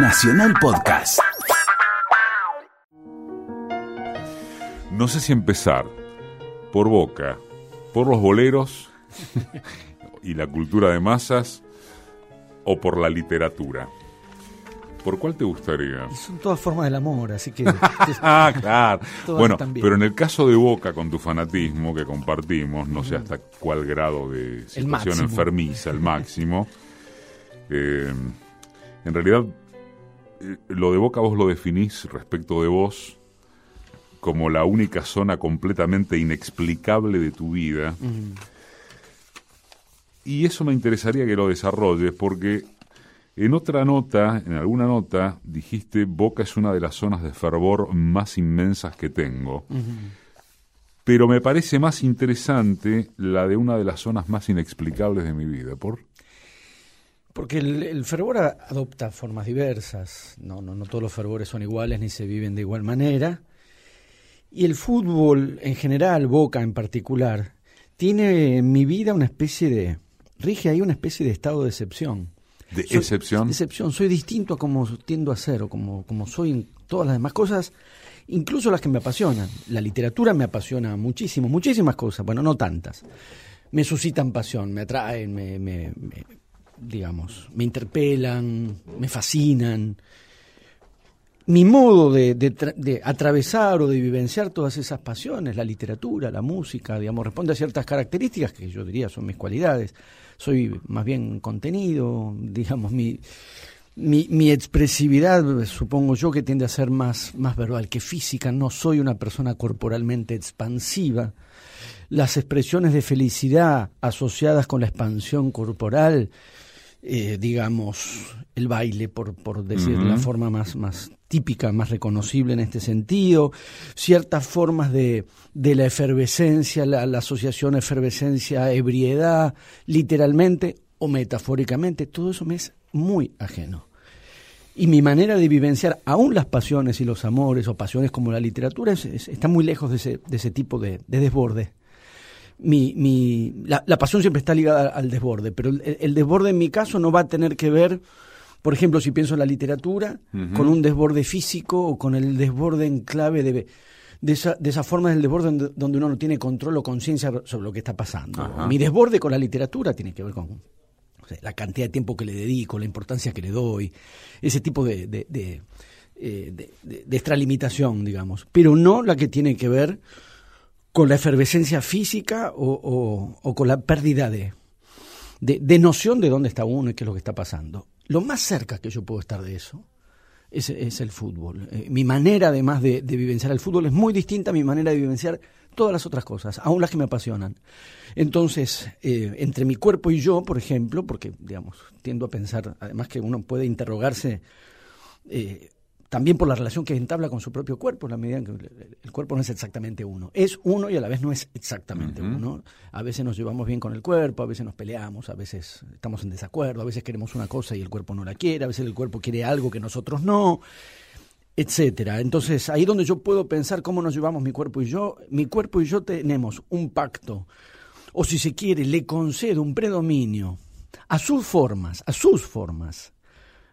Nacional Podcast. No sé si empezar por Boca, por los boleros y la cultura de masas o por la literatura. ¿Por cuál te gustaría? Son todas formas del amor, así que... ah, claro. Bueno, pero en el caso de Boca, con tu fanatismo que compartimos, no sé hasta cuál grado de situación enfermiza, el máximo. eh, en realidad, lo de Boca vos lo definís respecto de vos como la única zona completamente inexplicable de tu vida. Y eso me interesaría que lo desarrolles porque en otra nota, en alguna nota, dijiste Boca es una de las zonas de fervor más inmensas que tengo. Pero me parece más interesante la de una de las zonas más inexplicables de mi vida. ¿Por? Porque el, el fervor adopta formas diversas, no, no, no todos los fervores son iguales ni se viven de igual manera. Y el fútbol en general, Boca en particular, tiene en mi vida una especie de... rige ahí una especie de estado de excepción. ¿De Soy- excepción? Excepción, soy distinto a como tiendo a ser o como, como soy en todas las demás cosas, incluso las que me apasionan. La literatura me apasiona muchísimo, muchísimas cosas, bueno, no tantas. Me suscitan pasión, me atraen, me, me- me- digamos, me interpelan, me fascinan. Mi modo de, de tra- de atravesar o de vivenciar todas esas pasiones, la literatura, la música, digamos, responde a ciertas características que yo diría son mis cualidades. Soy más bien contenido, digamos, mi, mi, mi expresividad, supongo yo, que tiende a ser más, más verbal que física. No soy una persona corporalmente expansiva. Las expresiones de felicidad asociadas con la expansión corporal, eh, digamos, el baile, por, por decir la forma más, más típica, más reconocible en este sentido, ciertas formas de, de la efervescencia, la, la asociación efervescencia-ebriedad, literalmente o metafóricamente, todo eso me es muy ajeno. Y mi manera de vivenciar aún las pasiones y los amores o pasiones como la literatura es- es- está muy lejos de ese, de ese tipo de, de desborde. Mi, mi, la, la pasión siempre está ligada al desborde, pero el, el desborde en mi caso no va a tener que ver, por ejemplo, si pienso en la literatura, con un desborde físico o con el desborde en clave de, de, esa, de esa forma del desborde donde, donde uno no tiene control o conciencia sobre lo que está pasando. Ajá. Mi desborde con la literatura tiene que ver con o sea, la cantidad de tiempo que le dedico, la importancia que le doy, ese tipo de, de, de, eh, de- de- de extralimitación, digamos, pero no la que tiene que ver con la efervescencia física o, o- con la pérdida de, de, noción de dónde está uno y qué es lo que está pasando. Lo más cerca que yo puedo estar de eso es, es el fútbol. Eh, mi manera, además de, de vivenciar el fútbol, es muy distinta a mi manera de vivenciar todas las otras cosas, aún las que me apasionan. Entonces, eh, entre mi cuerpo y yo, por ejemplo, porque, digamos, tiendo a pensar, además que uno puede interrogarse eh, también por la relación que entabla con su propio cuerpo, en la medida en que el, cuerpo no es exactamente uno. Es uno y a la vez no es exactamente uno. A veces nos llevamos bien con el cuerpo, a veces nos peleamos, a veces estamos en desacuerdo, a veces queremos una cosa y el cuerpo no la quiere, a veces el cuerpo quiere algo que nosotros no, etcétera. Entonces, ahí donde yo puedo pensar cómo nos llevamos mi cuerpo y yo, mi cuerpo y yo tenemos un pacto, o si se quiere, le concedo un predominio a sus formas, a sus formas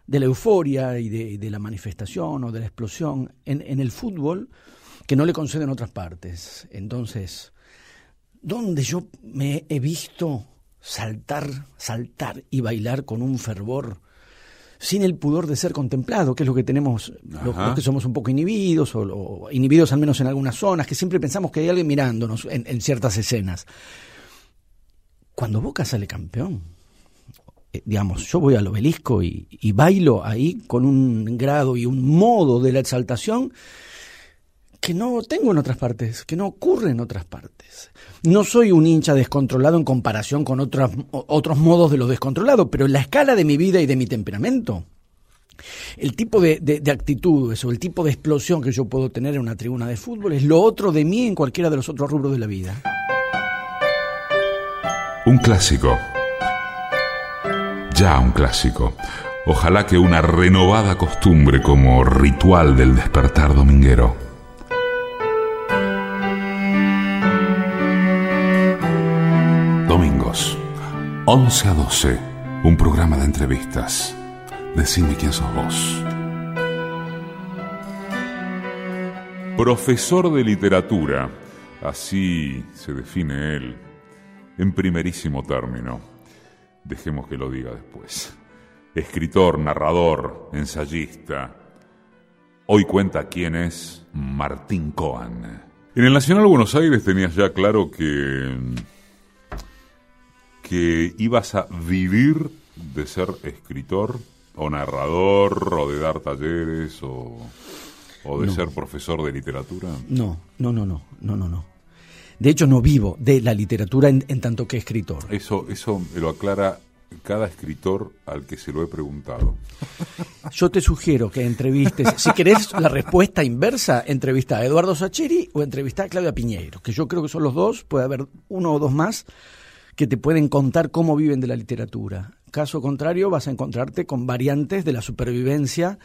de la euforia y de, de la manifestación o de la explosión en, en el fútbol que no le conceden otras partes. Entonces, donde yo me he visto saltar, saltar y bailar con un fervor sin el pudor de ser contemplado, que es lo que tenemos los, los que somos un poco inhibidos, o, o inhibidos al menos en algunas zonas, que siempre pensamos que hay alguien mirándonos en, en ciertas escenas. Cuando Boca sale campeón, digamos, yo voy al obelisco y, y bailo ahí con un grado y un modo de la exaltación que no tengo en otras partes, que no ocurre en otras partes. No soy un hincha descontrolado en comparación con otras, otros modos de lo descontrolado, pero en la escala de mi vida y de mi temperamento, el tipo de, de- de actitudes o el tipo de explosión que yo puedo tener en una tribuna de fútbol es lo otro de mí en cualquiera de los otros rubros de la vida. Un clásico ya un clásico. Ojalá que una renovada costumbre como ritual del despertar dominguero. Domingos, 11 a 12, un programa de entrevistas. Decime quién sos vos. Profesor de literatura, así se define él, en primerísimo término Dejemos que lo diga después. Escritor, narrador, ensayista. Hoy cuenta quién es Martín Coan. En el Nacional Buenos Aires tenías ya claro que que ibas a vivir de ser escritor o narrador o de dar talleres o ¿O de ser profesor de literatura? No, no, no, no, no, no, no. De hecho, no vivo de la literatura en, tanto que escritor. Eso, eso me lo aclara cada escritor al que se lo he preguntado. Yo te sugiero que entrevistes, si querés la respuesta inversa, entrevista a Eduardo Sacheri o entrevista a Claudia Piñeiro, que yo creo que son los dos, puede haber uno o dos más que te pueden contar cómo viven de la literatura. Caso contrario, vas a encontrarte con variantes de la supervivencia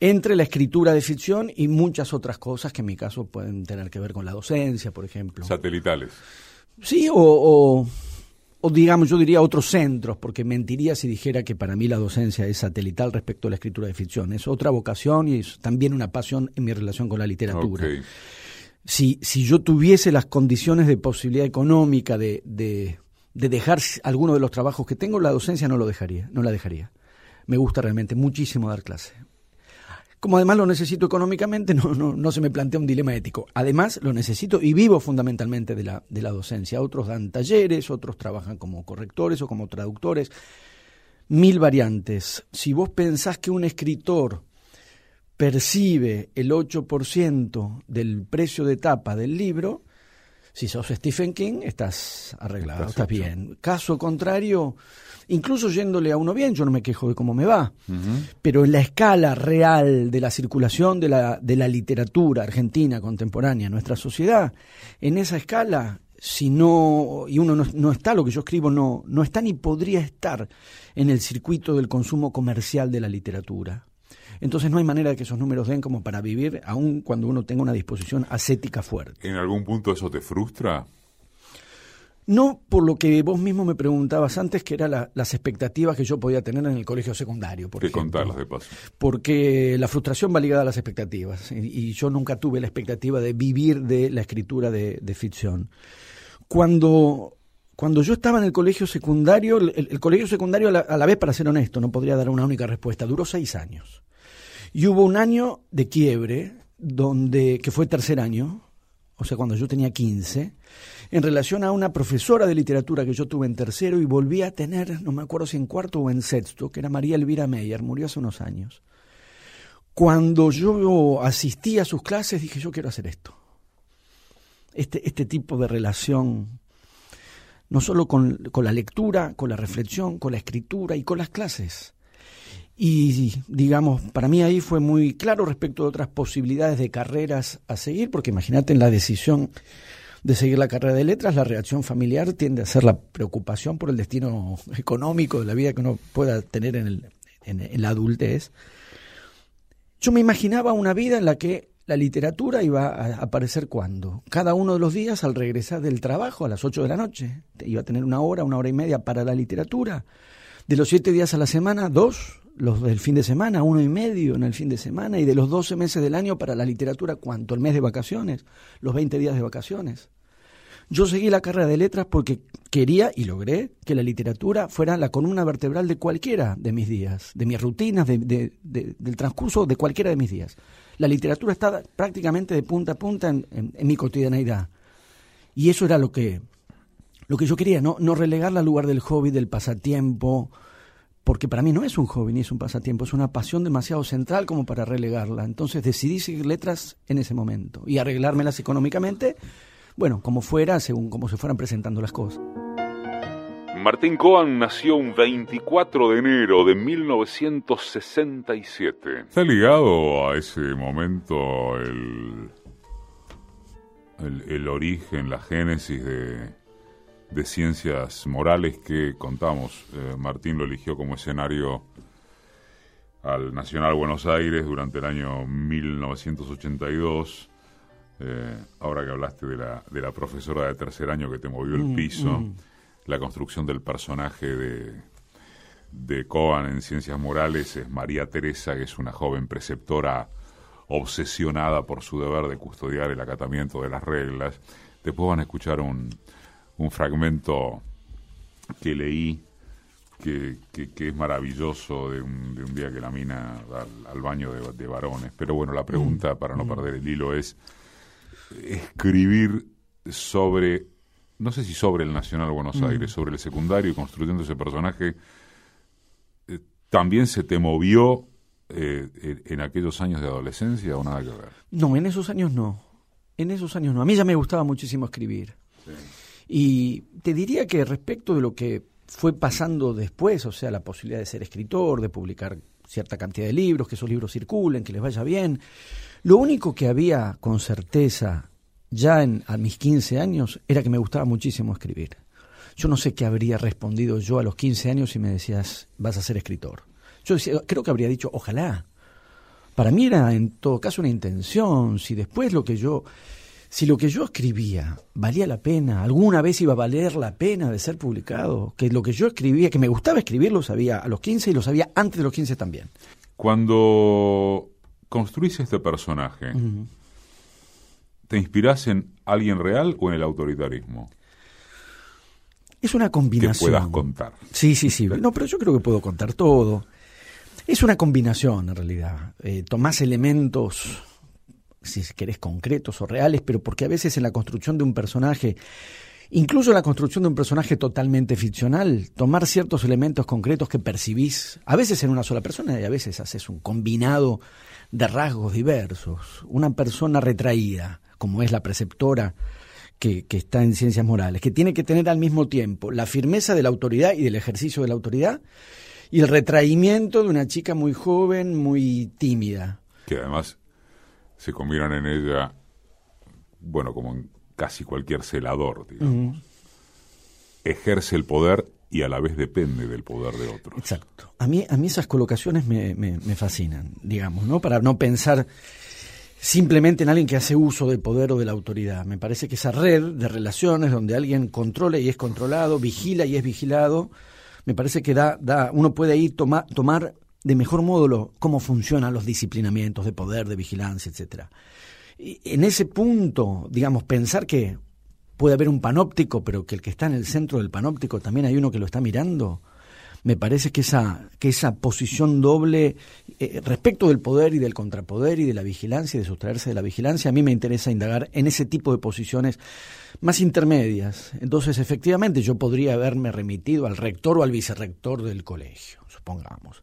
entre la escritura de ficción y muchas otras cosas que en mi caso pueden tener que ver con la docencia, por ejemplo. Satelitales. Sí, o, o, digamos, yo diría otros centros, porque mentiría si dijera que para mí la docencia es satelital respecto a la escritura de ficción. Es otra vocación y es también una pasión en mi relación con la literatura. Si, si yo tuviese las condiciones de posibilidad económica de, de de dejar alguno de los trabajos que tengo, la docencia no lo dejaría, no la dejaría. Me gusta realmente muchísimo dar clase. Como además lo necesito económicamente, no, no, no se me plantea un dilema ético. Además, lo necesito y vivo fundamentalmente de la, de la docencia. Otros dan talleres, otros trabajan como correctores o como traductores. Mil variantes. Si vos pensás que un escritor percibe el 8% del precio de tapa del libro, si sos Stephen King, estás arreglado, estás, bien. Caso contrario, incluso yéndole a uno bien, yo no me quejo de cómo me va, pero en la escala real de la circulación de la, de la literatura argentina contemporánea en nuestra sociedad, en esa escala, si no, y uno no, no, está, lo que yo escribo no, no está ni podría estar en el circuito del consumo comercial de la literatura. Entonces no hay manera de que esos números den como para vivir, aun cuando uno tenga una disposición ascética fuerte. ¿En algún punto eso te frustra? No por lo que vos mismo me preguntabas antes, que eran las expectativas que yo podía tener en el colegio secundario. Por ¿Qué contarlas de paso? Porque la frustración va ligada a las expectativas. Y, yo nunca tuve la expectativa de vivir de la escritura de, ficción. Cuando, cuando yo estaba en el colegio secundario, el, colegio secundario a la, vez, para ser honesto, no podría dar una única respuesta, duró seis años. Y hubo un año de quiebre, donde, que fue tercer año, o sea, cuando yo tenía 15, en relación a una profesora de literatura que yo tuve en tercero y volví a tener, no me acuerdo si en cuarto o en sexto, que era María Elvira Meyer, murió hace unos años. Cuando yo asistí a sus clases dije, yo quiero hacer esto. Este, este tipo de relación, no solo con, con la lectura, con la reflexión, con la escritura y con las clases. Y digamos, para mí ahí fue muy claro respecto de otras posibilidades de carreras a seguir, porque imagínate en la decisión de seguir la carrera de letras, la reacción familiar tiende a ser la preocupación por el destino económico de la vida que uno pueda tener en, el, en, la adultez. Yo me imaginaba una vida en la que la literatura iba a aparecer cuando? Cada uno de los días al regresar del trabajo a las 8 de la noche. Iba a tener una hora, una hora y media para la literatura. De los siete días a la semana, dos, los del fin de semana, uno y medio en el fin de semana, y de los 12 meses del año para la literatura, ¿cuánto? El mes de vacaciones, los 20 días de vacaciones. Yo seguí la carrera de letras porque quería y logré que la literatura fuera la columna vertebral de cualquiera de mis días, de mis rutinas, de, del transcurso de cualquiera de mis días. La literatura está prácticamente de punta a punta en, en, mi cotidianeidad. Y eso era lo que, lo que yo quería, ¿no? no relegarla al lugar del hobby, del pasatiempo, porque para mí no es un hobby ni es un pasatiempo, es una pasión demasiado central como para relegarla. Entonces decidí seguir letras en ese momento y arreglármelas económicamente, bueno, como fuera, según cómo se fueran presentando las cosas. Martín Cohen nació un 24 de enero de 1967. ¿Está ligado a ese momento el, el, el origen, la génesis de, de ciencias morales que contamos. Eh, Martín lo eligió como escenario al Nacional Buenos Aires durante el año 1982. Eh, ahora que hablaste de la, de la profesora de tercer año que te movió el mm, piso, mm. la construcción del personaje de, de Coan en Ciencias Morales es María Teresa, que es una joven preceptora obsesionada por su deber de custodiar el acatamiento de las reglas. Después van a escuchar un, un fragmento que leí que, que, es maravilloso de un, de un, día que la mina va al, baño de, varones. Pero bueno, la pregunta, mm. para no mm. perder el hilo, es escribir sobre, no sé si sobre el Nacional Buenos mm. Aires, sobre el secundario y construyendo ese personaje, eh, ¿también se te movió eh, en aquellos años de adolescencia o nada que ver? No, en esos años no. En esos años no. A mí ya me gustaba muchísimo escribir. Y te diría que respecto de lo que fue pasando después, o sea, la posibilidad de ser escritor, de publicar cierta cantidad de libros, que esos libros circulen, que les vaya bien. Lo único que había con certeza ya en, a mis 15 años era que me gustaba muchísimo escribir. Yo no sé qué habría respondido yo a los 15 años si me decías, vas a ser escritor. Yo creo que habría dicho, ojalá. Para mí era en todo caso una intención, si después lo que yo si lo que yo escribía valía la pena, alguna vez iba a valer la pena de ser publicado, que lo que yo escribía, que me gustaba escribir, lo sabía a los 15 y lo sabía antes de los 15 también. Cuando construiste este personaje, ¿te inspiras en alguien real o en el autoritarismo? Es una combinación. Que puedas contar. Sí, sí, sí. No, pero yo creo que puedo contar todo. Es una combinación, en realidad. Eh, tomás elementos si querés, concretos o reales, pero porque a veces en la construcción de un personaje, incluso en la construcción de un personaje totalmente ficcional, tomar ciertos elementos concretos que percibís, a veces en una sola persona y a veces haces un combinado de rasgos diversos. Una persona retraída, como es la preceptora, que, que, está en ciencias morales, que tiene que tener al mismo tiempo la firmeza de la autoridad y del ejercicio de la autoridad y el retraimiento de una chica muy joven, muy tímida. Que además se combinan en ella, bueno, como en casi cualquier celador, digamos. Ejerce el poder y a la vez depende del poder de otros. Exacto. A mí, a mí esas colocaciones me, me, fascinan, digamos, ¿no? Para no pensar simplemente en alguien que hace uso del poder o de la autoridad. Me parece que esa red de relaciones donde alguien controla y es controlado, vigila y es vigilado, me parece que da, da uno puede ahí tomar de mejor modo cómo funcionan los disciplinamientos de poder, de vigilancia, etcétera. En ese punto, digamos, pensar que puede haber un panóptico, pero que el que está en el centro del panóptico también hay uno que lo está mirando, me parece que esa, que esa posición doble eh, respecto del poder y del contrapoder y de la vigilancia y de sustraerse de la vigilancia, a mí me interesa indagar en ese tipo de posiciones más intermedias. Entonces, efectivamente, yo podría haberme remitido al rector o al vicerrector del colegio, supongamos.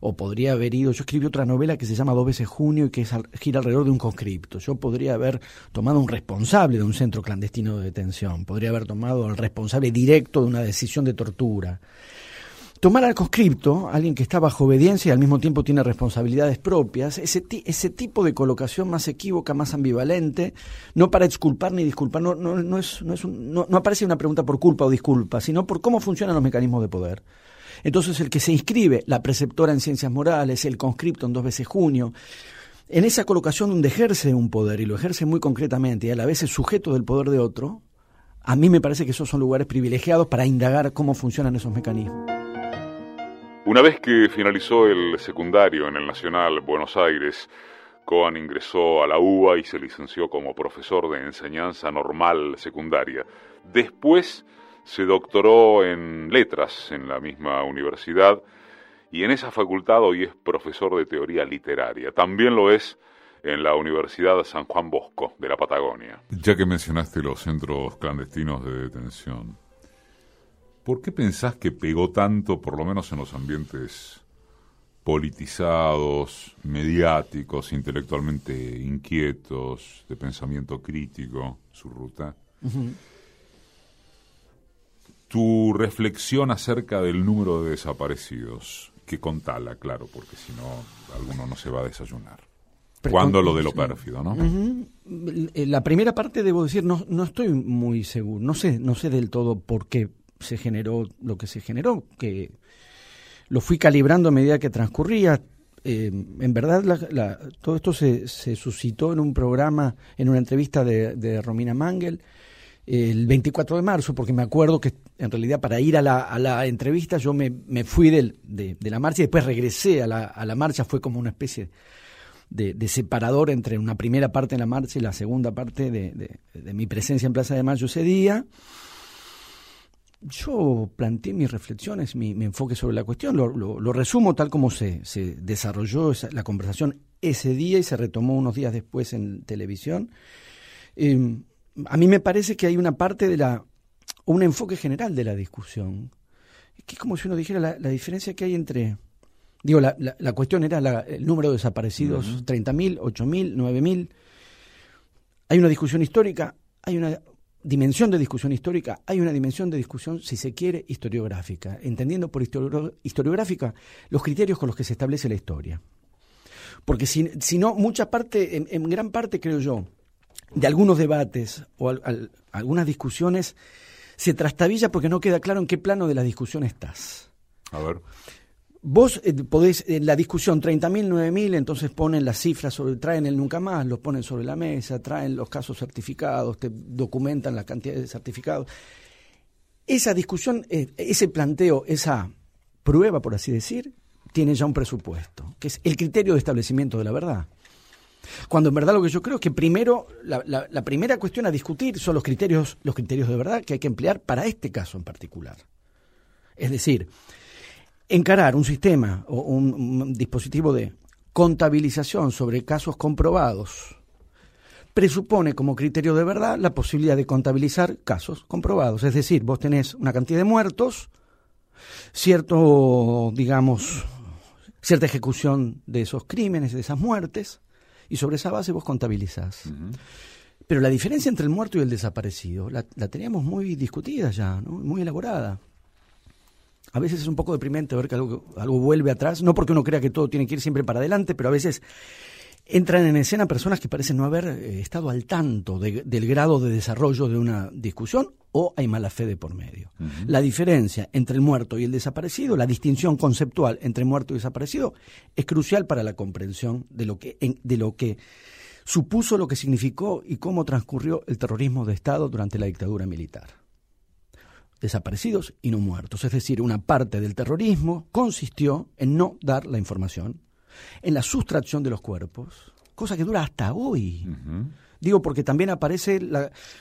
O podría haber ido, yo escribí otra novela que se llama Dos veces junio y que gira alrededor de un conscripto. Yo podría haber tomado un responsable de un centro clandestino de detención, podría haber tomado el responsable directo de una decisión de tortura tomar al conscripto, alguien que está bajo obediencia y al mismo tiempo tiene responsabilidades propias, ese, ese tipo de colocación más equívoca, más ambivalente, no para exculpar ni disculpar, no, no, no, es, no, es no, aparece una pregunta por culpa o disculpa, sino por cómo funcionan los mecanismos de poder. Entonces el que se inscribe, la preceptora en ciencias morales, el conscripto en dos veces junio, en esa colocación donde ejerce un poder y lo ejerce muy concretamente y a la vez es sujeto del poder de otro, a mí me parece que esos son lugares privilegiados para indagar cómo funcionan esos mecanismos. Una vez que finalizó el secundario en el Nacional Buenos Aires, Coan ingresó a la UBA y se licenció como profesor de enseñanza normal secundaria. Después se doctoró en letras en la misma universidad y en esa facultad hoy es profesor de teoría literaria. También lo es en la Universidad San Juan Bosco de la Patagonia. Ya que mencionaste los centros clandestinos de detención, ¿Por qué pensás que pegó tanto, por lo menos en los ambientes politizados, mediáticos, intelectualmente inquietos, de pensamiento crítico, su ruta? Tu reflexión acerca del número de desaparecidos, que contala, claro, porque si no, alguno no se va a desayunar. Cuando lo de lo pérfido, ¿no? La primera parte, debo decir, no, no estoy muy seguro, no sé, no sé del todo por qué se generó lo que se generó, que lo fui calibrando a medida que transcurría. Eh, en verdad, todo esto se, suscitó en un programa, en una entrevista de, Romina Mangel, el 24 de marzo, porque me acuerdo que en realidad para ir a la, entrevista yo me, fui de, la marcha y después regresé a la, a la marcha, fue como una especie de, separador entre una primera parte de la marcha y la segunda parte de, mi presencia en Plaza de Mayo ese día, yo planteé mis reflexiones, mi, enfoque sobre la cuestión, lo, resumo tal como se, se desarrolló la conversación ese día y se retomó unos días después en televisión. Eh, a mí me parece que hay una parte de la, un enfoque general de la discusión, que es como si uno dijera la, la diferencia que hay entre Digo, la, la, cuestión era el número de desaparecidos, uh -huh. 30.000, 8.000, 9.000. Hay una discusión histórica, hay una dimensión de discusión histórica, hay una dimensión de discusión, si se quiere, historiográfica, entendiendo por historiográfica los criterios con los que se establece la historia. Porque si, si no, mucha parte, en, gran parte creo yo, de algunos debates o algunas discusiones se trastabilla porque no queda claro en qué plano de la discusión estás. A ver. Vos eh, podés, en la discusión 30.000, 9.000, entonces ponen las cifras, sobre, traen el nunca más, los ponen sobre la mesa, traen los casos certificados, te documentan la cantidad de certificados. Esa discusión, eh, ese planteo, esa prueba, por así decir, tiene ya un presupuesto, que es el criterio de establecimiento de la verdad. Cuando en verdad lo que yo creo es que primero, la, la primera cuestión a discutir son los criterios, los criterios de verdad que hay que emplear para este caso en particular. Es decir, encarar un sistema o un, dispositivo de contabilización sobre casos comprobados presupone como criterio de verdad la posibilidad de contabilizar casos comprobados. Es decir, vos tenés una cantidad de muertos, cierto, digamos, cierta ejecución de esos crímenes, de esas muertes, y sobre esa base vos contabilizás. Pero la diferencia entre el muerto y el desaparecido la, la teníamos muy discutida ya, ¿no? muy elaborada. A veces es un poco deprimente ver que algo, algo vuelve atrás, no porque uno crea que todo tiene que ir siempre para adelante, pero a veces entran en escena personas que parecen no haber eh, estado al tanto del grado de desarrollo de una discusión o hay mala fe de por medio. La diferencia entre el muerto y el desaparecido, la distinción conceptual entre muerto y desaparecido, es crucial para la comprensión de lo que, de lo que supuso, lo que significó y cómo transcurrió el terrorismo de Estado durante la dictadura militar desaparecidos y no muertos. Es decir, una parte del terrorismo consistió en no dar la información, en la sustracción de los cuerpos, cosa que dura hasta hoy. Digo porque también aparece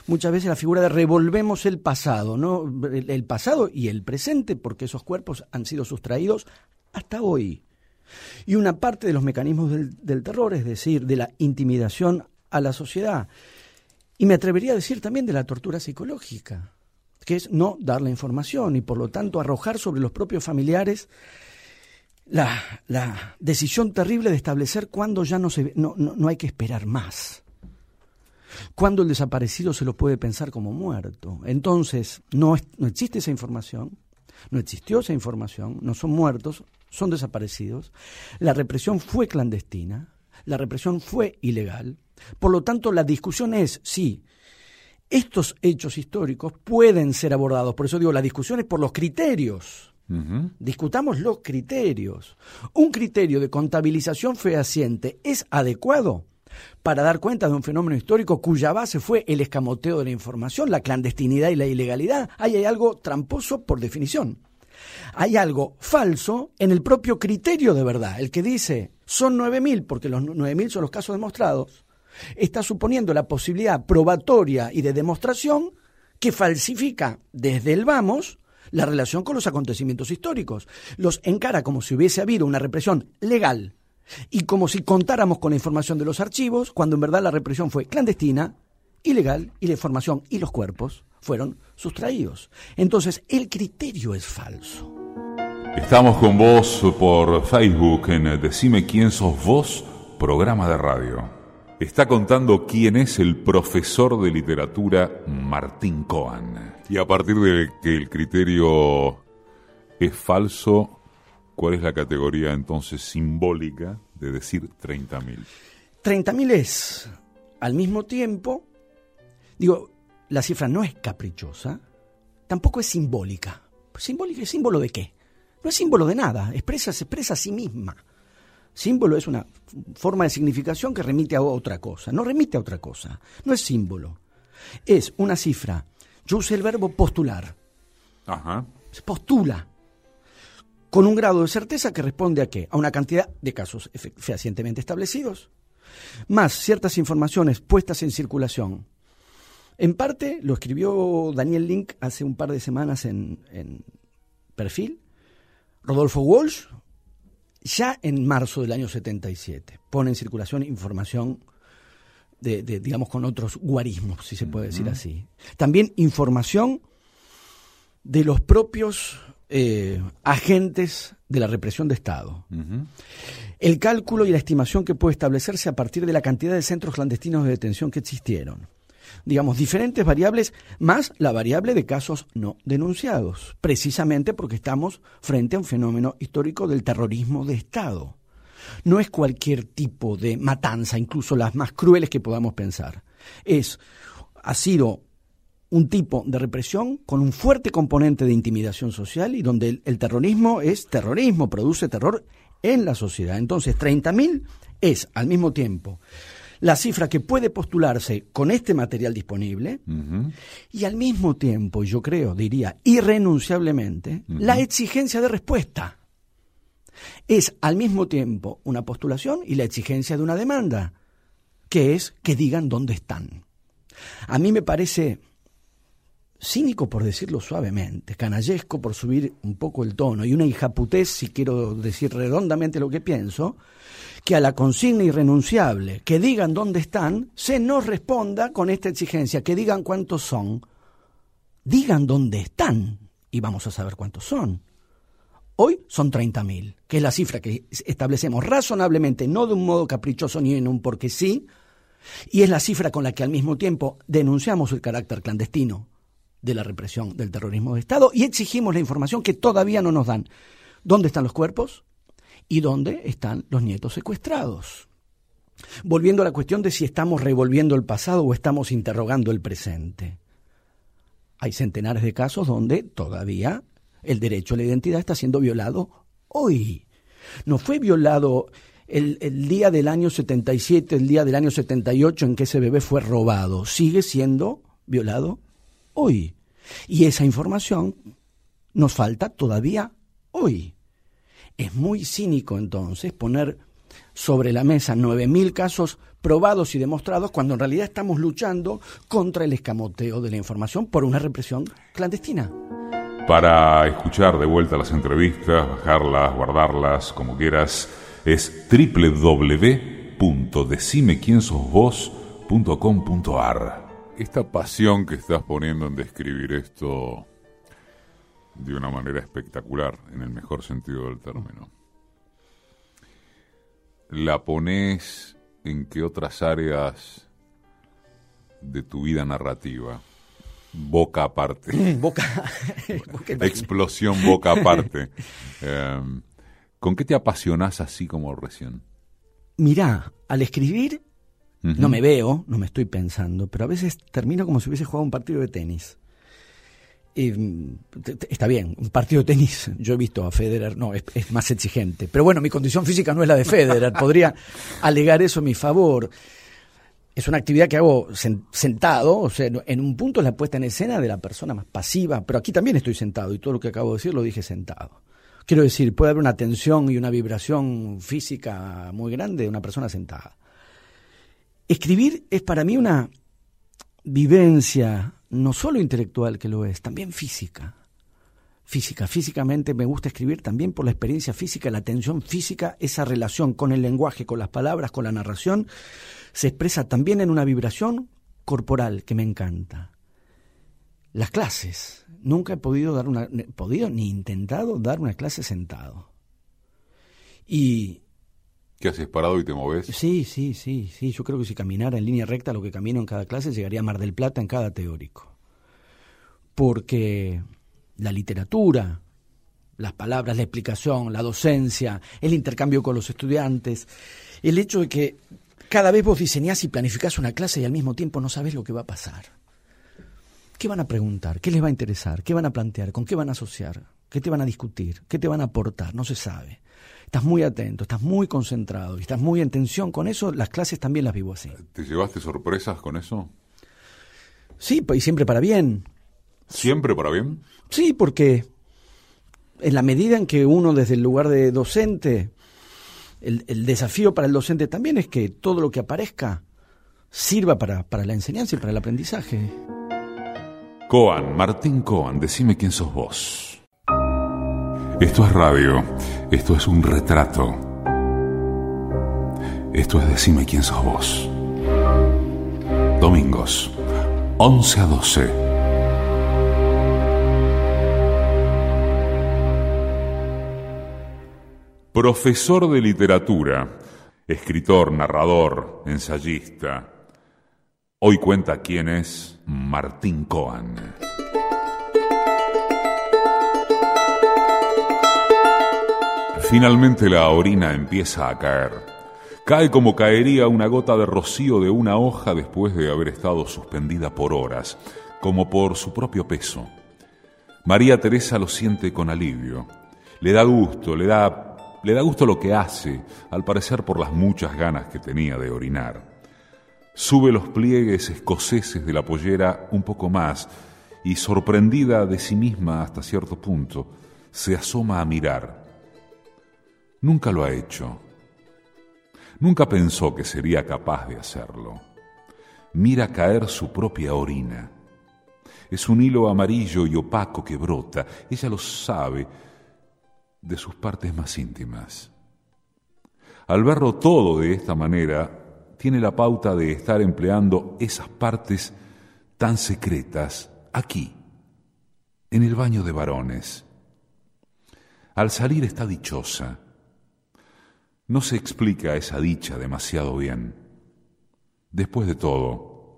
muchas veces la figura de revolvemos el pasado, ¿no? El, pasado y el presente, porque esos cuerpos han sido sustraídos hasta hoy. Y una parte de los mecanismos del, del terror, es decir, de la intimidación a la sociedad, y me atrevería a decir también de la tortura psicológica que es no dar la información y por lo tanto arrojar sobre los propios familiares la, la decisión terrible de establecer cuándo ya no, se, no, no, hay que esperar más. Cuando el desaparecido se lo puede pensar como muerto. Entonces, no, no existe esa información, no existió esa información, no son muertos, son desaparecidos. La represión fue clandestina, la represión fue ilegal. Por lo tanto, la discusión es si estos hechos históricos pueden ser abordados. Por eso digo, la discusión es por los criterios. Discutamos los criterios. ¿Un criterio de contabilización fehaciente es adecuado para dar cuenta de un fenómeno histórico cuya base fue el escamoteo de la información, la clandestinidad y la ilegalidad? Ahí hay algo tramposo por definición. Hay algo falso en el propio criterio de verdad, el que dice son 9.000 porque los 9.000 son los casos demostrados está suponiendo la posibilidad probatoria y de demostración que falsifica desde el vamos la relación con los acontecimientos históricos. Los encara como si hubiese habido una represión legal y como si contáramos con la información de los archivos, cuando en verdad la represión fue clandestina, ilegal y la información y los cuerpos fueron sustraídos. Entonces, el criterio es falso. Estamos con vos por Facebook en Decime quién sos vos, programa de radio está contando quién es el profesor de literatura Martín Coan. Y a partir de que el criterio es falso, ¿cuál es la categoría entonces simbólica de decir 30.000? 30.000 es, al mismo tiempo, digo, la cifra no es caprichosa, tampoco es simbólica. ¿Simbólica es símbolo de qué? No es símbolo de nada, expresa, se expresa a sí misma. Símbolo es una forma de significación que remite a otra cosa. No remite a otra cosa. No es símbolo. Es una cifra. Yo usé el verbo postular. Ajá. Se postula. Con un grado de certeza que responde a qué? A una cantidad de casos fehacientemente establecidos más ciertas informaciones puestas en circulación. En parte lo escribió Daniel Link hace un par de semanas en, en Perfil, Rodolfo Walsh, ya en marzo del año 77. Pone en circulación información de, digamos, con otros guarismos, si se puede decir así. También información de los propios eh, agentes de la represión de Estado. El cálculo y la estimación que puede establecerse a partir de la cantidad de centros clandestinos de detención que existieron. Digamos, diferentes variables más la variable de casos no denunciados, precisamente porque estamos frente a un fenómeno histórico del terrorismo de Estado. No es cualquier tipo de matanza, incluso las más crueles que podamos pensar. Es, ha sido un tipo de represión con un fuerte componente de intimidación social y donde el, terrorismo es terrorismo, produce terror en la sociedad. Entonces, 30.000 es al mismo tiempo la cifra que puede postularse con este material disponible y al mismo tiempo, yo creo, diría irrenunciablemente, la exigencia de respuesta. Es al mismo tiempo una postulación y la exigencia de una demanda, que es que digan dónde están. A mí me parece cínico por decirlo suavemente, canallesco por subir un poco el tono y una hijaputez, si quiero decir redondamente lo que pienso, que a la consigna irrenunciable, que digan dónde están, se nos responda con esta exigencia, que digan cuántos son. Digan dónde están y vamos a saber cuántos son. Hoy son 30.000, que es la cifra que establecemos razonablemente, no de un modo caprichoso ni en un porque sí, y es la cifra con la que al mismo tiempo denunciamos el carácter clandestino de la represión del terrorismo de Estado y exigimos la información que todavía no nos dan. ¿Dónde están los cuerpos? ¿Y dónde están los nietos secuestrados? Volviendo a la cuestión de si estamos revolviendo el pasado o estamos interrogando el presente. Hay centenares de casos donde todavía el derecho a la identidad está siendo violado hoy. No fue violado el, día del año 77, el día del año 78 en que ese bebé fue robado. Sigue siendo violado hoy. Y esa información nos falta todavía hoy. Es muy cínico entonces poner sobre la mesa 9.000 casos probados y demostrados cuando en realidad estamos luchando contra el escamoteo de la información por una represión clandestina. Para escuchar de vuelta las entrevistas, bajarlas, guardarlas, como quieras, es www.decimequiensosvos.com.ar esta pasión que estás poniendo en describir esto de una manera espectacular, en el mejor sentido del término, ¿la pones en qué otras áreas de tu vida narrativa? Boca aparte. boca. Explosión boca aparte. Em, ¿Con qué te apasionas así como recién? Mirá, al escribir no me veo, no me estoy pensando, pero a veces termino como si hubiese jugado un partido de tenis. Mm, está bien, un partido de tenis, yo he visto a Federer, no, es, más exigente. Pero bueno, mi condición física no es la de Federer, podría alegar eso a mi favor. Es una actividad que hago sentado, o sea, en un punto es la puesta en escena de la persona más pasiva, pero aquí también estoy sentado y todo lo que acabo de decir lo dije sentado. Quiero decir, puede haber una tensión y una vibración física muy grande de una persona sentada. Escribir es para mí una vivencia, no solo intelectual que lo es, también física. Física, físicamente me gusta escribir también por la experiencia física, la atención física, esa relación con el lenguaje, con las palabras, con la narración, se expresa también en una vibración corporal que me encanta. Las clases. Nunca he podido dar una, podido ni intentado dar una clase sentado. Y ¿Qué haces parado y te moves? Sí, sí, sí, sí. Yo creo que si caminara en línea recta lo que camino en cada clase, llegaría a Mar del Plata en cada teórico. Porque la literatura, las palabras, la explicación, la docencia, el intercambio con los estudiantes, el hecho de que cada vez vos diseñás y planificás una clase y al mismo tiempo no sabes lo que va a pasar. ¿Qué van a preguntar? ¿Qué les va a interesar? ¿Qué van a plantear? ¿Con qué van a asociar? ¿Qué te van a discutir? ¿Qué te van a aportar? No se sabe estás muy atento, estás muy concentrado y estás muy en tensión con eso, las clases también las vivo así. ¿Te llevaste sorpresas con eso? Sí, y siempre para bien. ¿Siempre para bien? Sí, porque en la medida en que uno desde el lugar de docente el, el, desafío para el docente también es que todo lo que aparezca sirva para, para la enseñanza y para el aprendizaje. Coan, Martín Coan, decime quién sos vos. Esto es radio, esto es un retrato. Esto es Decime quién sos vos. Domingos, 11 a 12. Profesor de literatura, escritor, narrador, ensayista. Hoy cuenta quién es Martín Coan. Finalmente la orina empieza a caer. Cae como caería una gota de rocío de una hoja después de haber estado suspendida por horas, como por su propio peso. María Teresa lo siente con alivio. Le da gusto, le da le da gusto lo que hace, al parecer por las muchas ganas que tenía de orinar. Sube los pliegues escoceses de la pollera un poco más y, sorprendida de sí misma hasta cierto punto, se asoma a mirar. Nunca lo ha hecho. Nunca pensó que sería capaz de hacerlo. Mira caer su propia orina. Es un hilo amarillo y opaco que brota. Ella lo sabe de sus partes más íntimas. Al verlo todo de esta manera, tiene la pauta de estar empleando esas partes tan secretas aquí, en el baño de varones. Al salir está dichosa. No se explica esa dicha demasiado bien. Después de todo,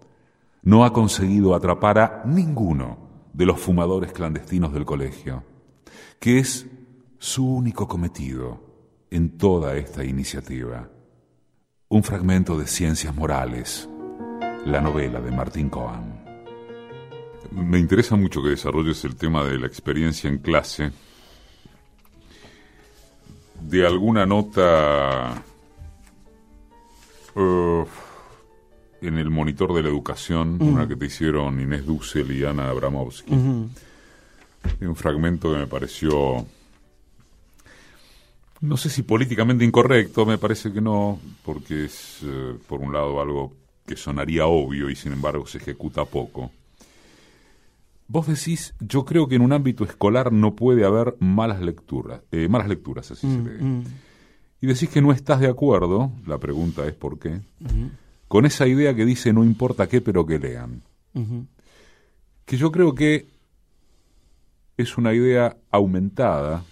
no ha conseguido atrapar a ninguno de los fumadores clandestinos del colegio, que es su único cometido en toda esta iniciativa. Un fragmento de Ciencias Morales, la novela de Martín Cohen. Me interesa mucho que desarrolles el tema de la experiencia en clase. De alguna nota uh, en el monitor de la educación, una que te hicieron Inés Dussel y Ana Abramovsky. Un fragmento que me pareció no sé si políticamente incorrecto, me parece que no, porque es, eh, por un lado, algo que sonaría obvio y sin embargo se ejecuta poco. Vos decís, yo creo que en un ámbito escolar no puede haber malas lecturas, eh, malas lecturas, así se mm, lee. Mm. Y decís que no estás de acuerdo, la pregunta es por qué, con esa idea que dice no importa qué, pero que lean. Que yo creo que es una idea aumentada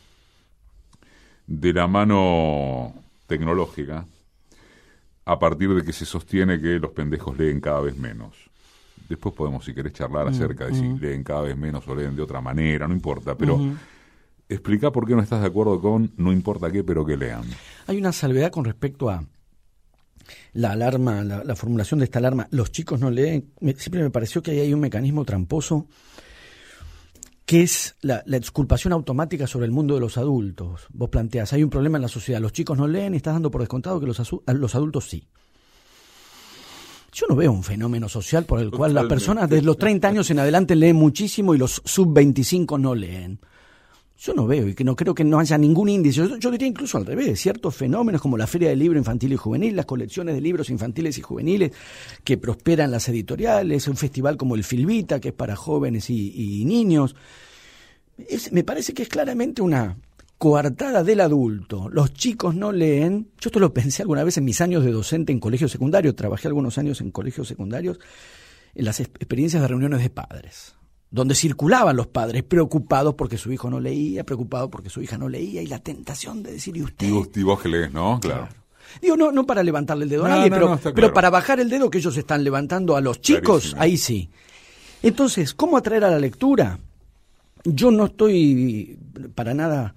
de la mano tecnológica a partir de que se sostiene que los pendejos leen cada vez menos. Después podemos, si querés, charlar mm, acerca de si mm. leen cada vez menos o leen de otra manera, no importa, pero explica por qué no estás de acuerdo con no importa qué, pero que lean. Hay una salvedad con respecto a la alarma, la, la formulación de esta alarma. Los chicos no leen. siempre me pareció que ahí hay un mecanismo tramposo que es la, exculpación automática sobre el mundo de los adultos. Vos planteás, hay un problema en la sociedad, los chicos no leen y estás dando por descontado que los, los adultos sí. Yo no veo un fenómeno social por el cual las personas de los 30 años en adelante leen muchísimo y los sub-25 no leen. Yo no veo y que no creo que no haya ningún índice. Yo, diría incluso al revés, ciertos fenómenos como la Feria del Libro Infantil y Juvenil, las colecciones de libros infantiles y juveniles que prosperan las editoriales, un festival como el Filvita, que es para jóvenes y, niños. me parece que es claramente una coartada del adulto. Los chicos no leen. Yo esto lo pensé alguna vez en mis años de docente en colegio secundario. Trabajé algunos años en colegios secundarios en las experiencias de reuniones de padres donde circulaban los padres preocupados porque su hijo no leía, preocupados porque su hija no leía, y la tentación de decir, ¿y usted? Y vos, que lees, ¿no? Claro. Digo, no, no para levantarle el dedo a nadie, pero, pero para bajar el dedo que ellos están levantando a los chicos, ahí sí. Entonces, ¿cómo atraer a la lectura? Yo no estoy para nada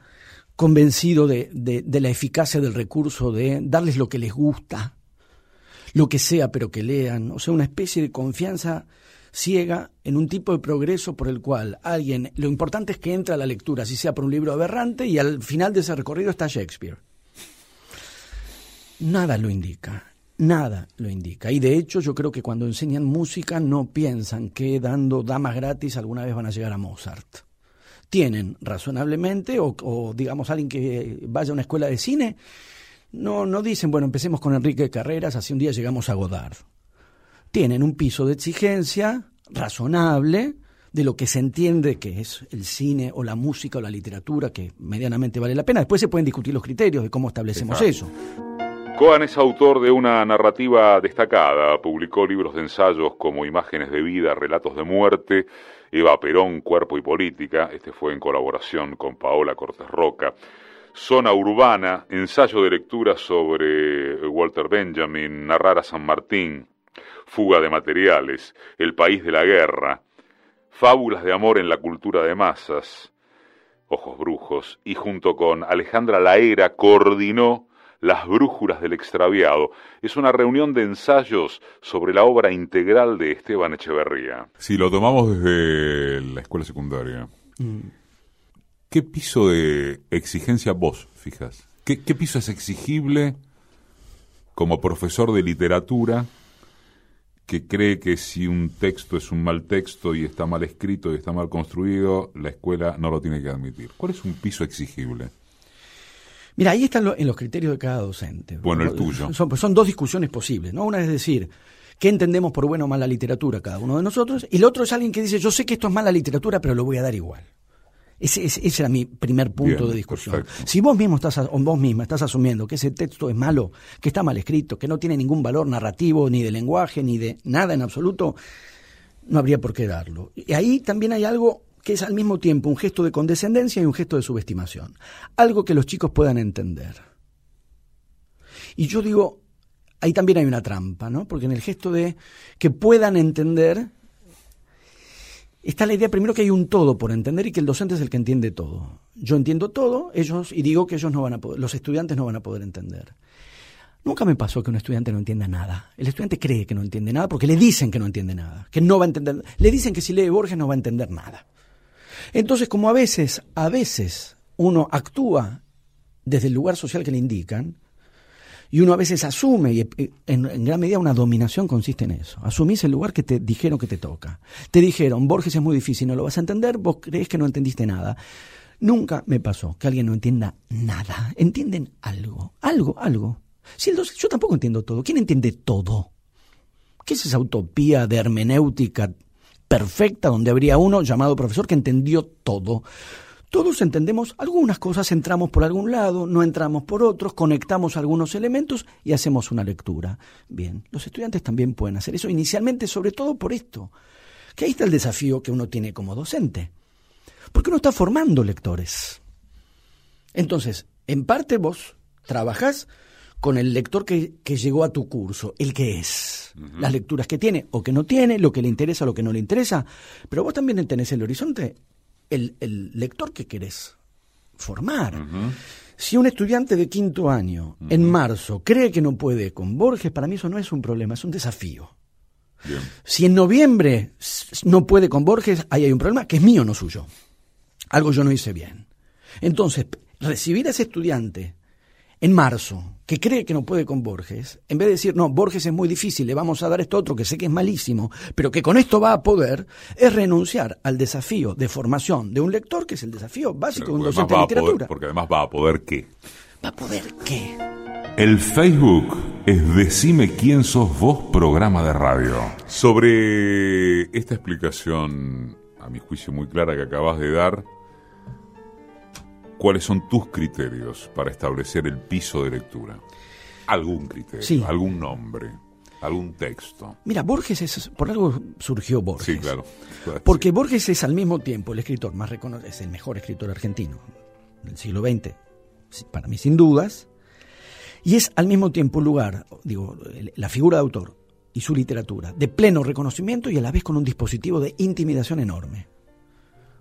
convencido de, de la eficacia del recurso de darles lo que les gusta, lo que sea, pero que lean. O sea, una especie de confianza ciega en un tipo de progreso por el cual alguien, lo importante es que entra a la lectura, si sea por un libro aberrante, y al final de ese recorrido está Shakespeare. Nada lo indica, nada lo indica. Y de hecho yo creo que cuando enseñan música no piensan que dando damas gratis alguna vez van a llegar a Mozart. Tienen razonablemente, o, o digamos alguien que vaya a una escuela de cine, no, no dicen, bueno, empecemos con Enrique Carreras, así un día llegamos a Godard. Tienen un piso de exigencia razonable de lo que se entiende que es el cine o la música o la literatura, que medianamente vale la pena. Después se pueden discutir los criterios de cómo establecemos eso. Cohen es autor de una narrativa destacada, publicó libros de ensayos como Imágenes de vida, Relatos de muerte, Eva Perón, Cuerpo y Política, este fue en colaboración con Paola Cortés Roca. Zona Urbana, ensayo de lectura sobre Walter Benjamin, Narrar a San Martín, Fuga de Materiales, El País de la Guerra, Fábulas de Amor en la Cultura de Masas, Ojos Brujos, y junto con Alejandra Laera coordinó Las Brújulas del Extraviado. Es una reunión de ensayos sobre la obra integral de Esteban Echeverría. Si lo tomamos desde la escuela secundaria, mm. ¿Qué piso de exigencia vos fijas? ¿Qué, piso es exigible como profesor de literatura que cree que si un texto es un mal texto y está mal escrito y está mal construido, la escuela no lo tiene que admitir? ¿Cuál es un piso exigible? Mira, ahí están en los criterios de cada docente. Bueno, el tuyo. Son, son dos discusiones posibles, ¿no? Una es decir, ¿qué entendemos por buena o mala literatura cada uno de nosotros? Y el otro es alguien que dice, yo sé que esto es mala literatura, pero lo voy a dar igual. Ese, era mi primer punto de discusión. Si vos mismo estás, o vos misma estás asumiendo que ese texto es malo, que está mal escrito, que no tiene ningún valor narrativo, ni de lenguaje, ni de nada en absoluto, no habría por qué darlo. Y ahí también hay algo que es al mismo tiempo un gesto de condescendencia y un gesto de subestimación. Algo que los chicos puedan entender. Y yo digo, ahí también hay una trampa, ¿no? Porque en el gesto de que puedan entender está la idea primero que hay un todo por entender y que el docente es el que entiende todo. Yo entiendo todo, ellos, y digo que ellos no van a poder, los estudiantes no van a poder entender. Nunca me pasó que un estudiante no entienda nada. El estudiante cree que no entiende nada porque le dicen que no entiende nada, que no va a entender. Le dicen que si lee Borges no va a entender nada. Entonces, como a veces, a veces uno actúa desde el lugar social que le indican, y uno a veces asume, y en, gran medida una dominación consiste en eso. Asumís el lugar que te dijeron que te toca. Te dijeron, Borges es muy difícil, no lo vas a entender, vos crees que no entendiste nada. Nunca me pasó que alguien no entienda nada. Entienden algo, algo, algo. Si el yo tampoco entiendo todo. ¿Quién entiende todo? ¿Qué es esa utopía de hermenéutica perfecta donde habría uno llamado profesor que entendió todo? Todos entendemos algunas cosas, entramos por algún lado, no entramos por otros, conectamos algunos elementos y hacemos una lectura. Bien, los estudiantes también pueden hacer eso, inicialmente sobre todo por esto, que ahí está el desafío que uno tiene como docente, porque uno está formando lectores. Entonces, en parte vos trabajás con el lector que, llegó a tu curso, el que es, las lecturas que tiene o que no tiene, lo que le interesa, o lo que no le interesa, pero vos también tenés el horizonte el, lector que querés formar. Si un estudiante de quinto año en marzo cree que no puede con Borges, para mí eso no es un problema, es un desafío. Si en noviembre no puede con Borges, ahí hay un problema que es mío, no suyo. Algo yo no hice bien. Entonces, recibir a ese estudiante en marzo, que cree que no puede con Borges, en vez de decir, no, Borges es muy difícil, le vamos a dar esto otro que sé que es malísimo, pero que con esto va a poder, es renunciar al desafío de formación de un lector, que es el desafío básico de un docente de literatura. porque además va a poder qué. ¿Va a poder qué? El Facebook es Decime quién sos vos, programa de radio. Sobre esta explicación, a mi juicio muy clara que acabas de dar, ¿Cuáles son tus criterios para establecer el piso de lectura? Algún criterio, algún nombre, algún texto. Mira, Borges es, por algo surgió Borges. Sí, claro. Porque Borges es al mismo tiempo el escritor más reconocido, es el mejor escritor argentino del siglo XX, para mí sin dudas, y es al mismo tiempo un lugar, digo, la figura de autor y su literatura, de pleno reconocimiento y a la vez con un dispositivo de intimidación enorme.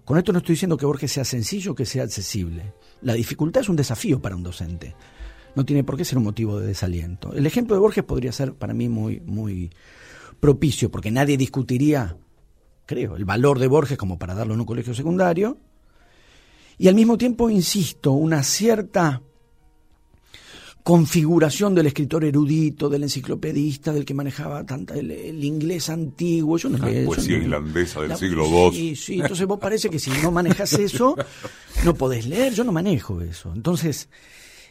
Con esto no estoy diciendo que Borges sea sencillo que sea accesible. La dificultad es un desafío para un docente. No tiene por qué ser un motivo de desaliento. El ejemplo de Borges podría ser para mí muy, muy propicio, porque nadie discutiría, creo, el valor de Borges como para darlo en un colegio secundario. Y al mismo tiempo, insisto, una cierta configuración del escritor erudito, del enciclopedista, del que manejaba tanta, el, inglés antiguo. Yo no la poesía islandesa del siglo II. Sí, sí, entonces vos parece que si no manejas eso, no podés leer. Yo no manejo eso. Entonces,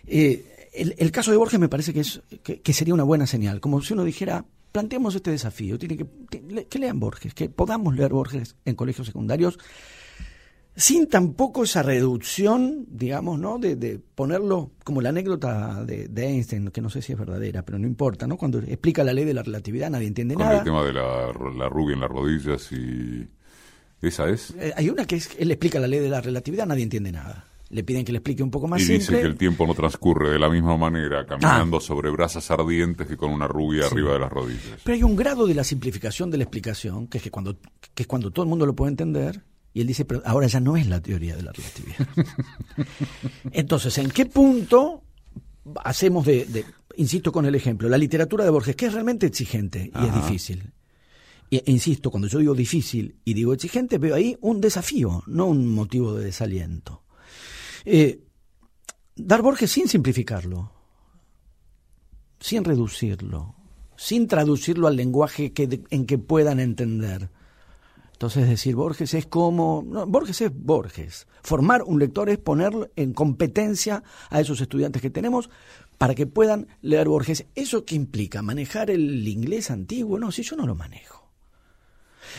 eh, el, caso de Borges me parece que, es, que, sería una buena señal, como si uno dijera, planteemos este desafío, tiene que, que lean Borges, que podamos leer Borges en colegios secundarios sin tampoco esa reducción, digamos, ¿no? De, ponerlo como la anécdota de, Einstein, que no sé si es verdadera, pero no importa, ¿no? Cuando explica la ley de la relatividad nadie entiende Con nada. el tema de la, la rubia en las rodillas y... ¿Esa es? Eh, hay una que es, él explica la ley de la relatividad, nadie entiende nada. Le piden que le explique un poco más y simple. dice que el tiempo no transcurre de la misma manera caminando ah. sobre brasas ardientes que con una rubia arriba de las rodillas. Pero hay un grado de la simplificación de la explicación, que es que cuando, que es cuando todo el mundo lo puede entender, y él dice, pero ahora ya no es la teoría de la relatividad. Entonces, ¿en qué punto hacemos de, insisto con el ejemplo, la literatura de Borges, que es realmente exigente y es difícil? E, insisto, cuando yo digo difícil y digo exigente, veo ahí un desafío, no un motivo de desaliento. Eh, dar Borges sin simplificarlo, sin reducirlo, sin traducirlo al lenguaje que, en que puedan entender entonces decir Borges es como, Borges es Borges. Formar un lector es poner en competencia a esos estudiantes que tenemos para que puedan leer Borges. ¿Eso qué implica? ¿Manejar el inglés antiguo? No, si yo no lo manejo.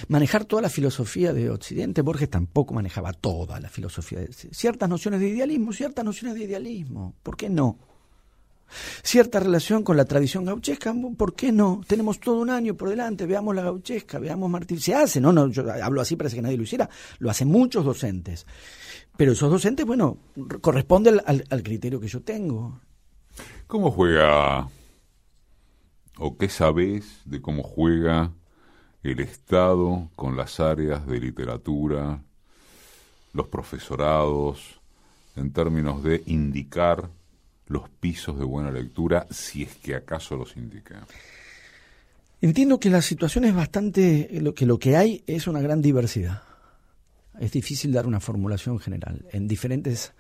Manejar toda la filosofía de Occidente, Borges tampoco manejaba toda la filosofía. Ciertas nociones de idealismo, ciertas nociones de idealismo. ¿Por qué no? Cierta relación con la tradición gauchesca, ¿por qué no? Tenemos todo un año por delante, veamos la gauchesca, veamos Martín. Se hace, no, no, yo hablo así, parece que nadie lo hiciera, lo hacen muchos docentes. Pero esos docentes, bueno, corresponden al, al criterio que yo tengo. ¿Cómo juega, o qué sabes de cómo juega el Estado con las áreas de literatura, los profesorados, en términos de indicar los pisos de buena lectura, si es que acaso los indica? Entiendo que la situación es bastante, lo que lo que hay es una gran diversidad. Es difícil dar una formulación general. En diferentes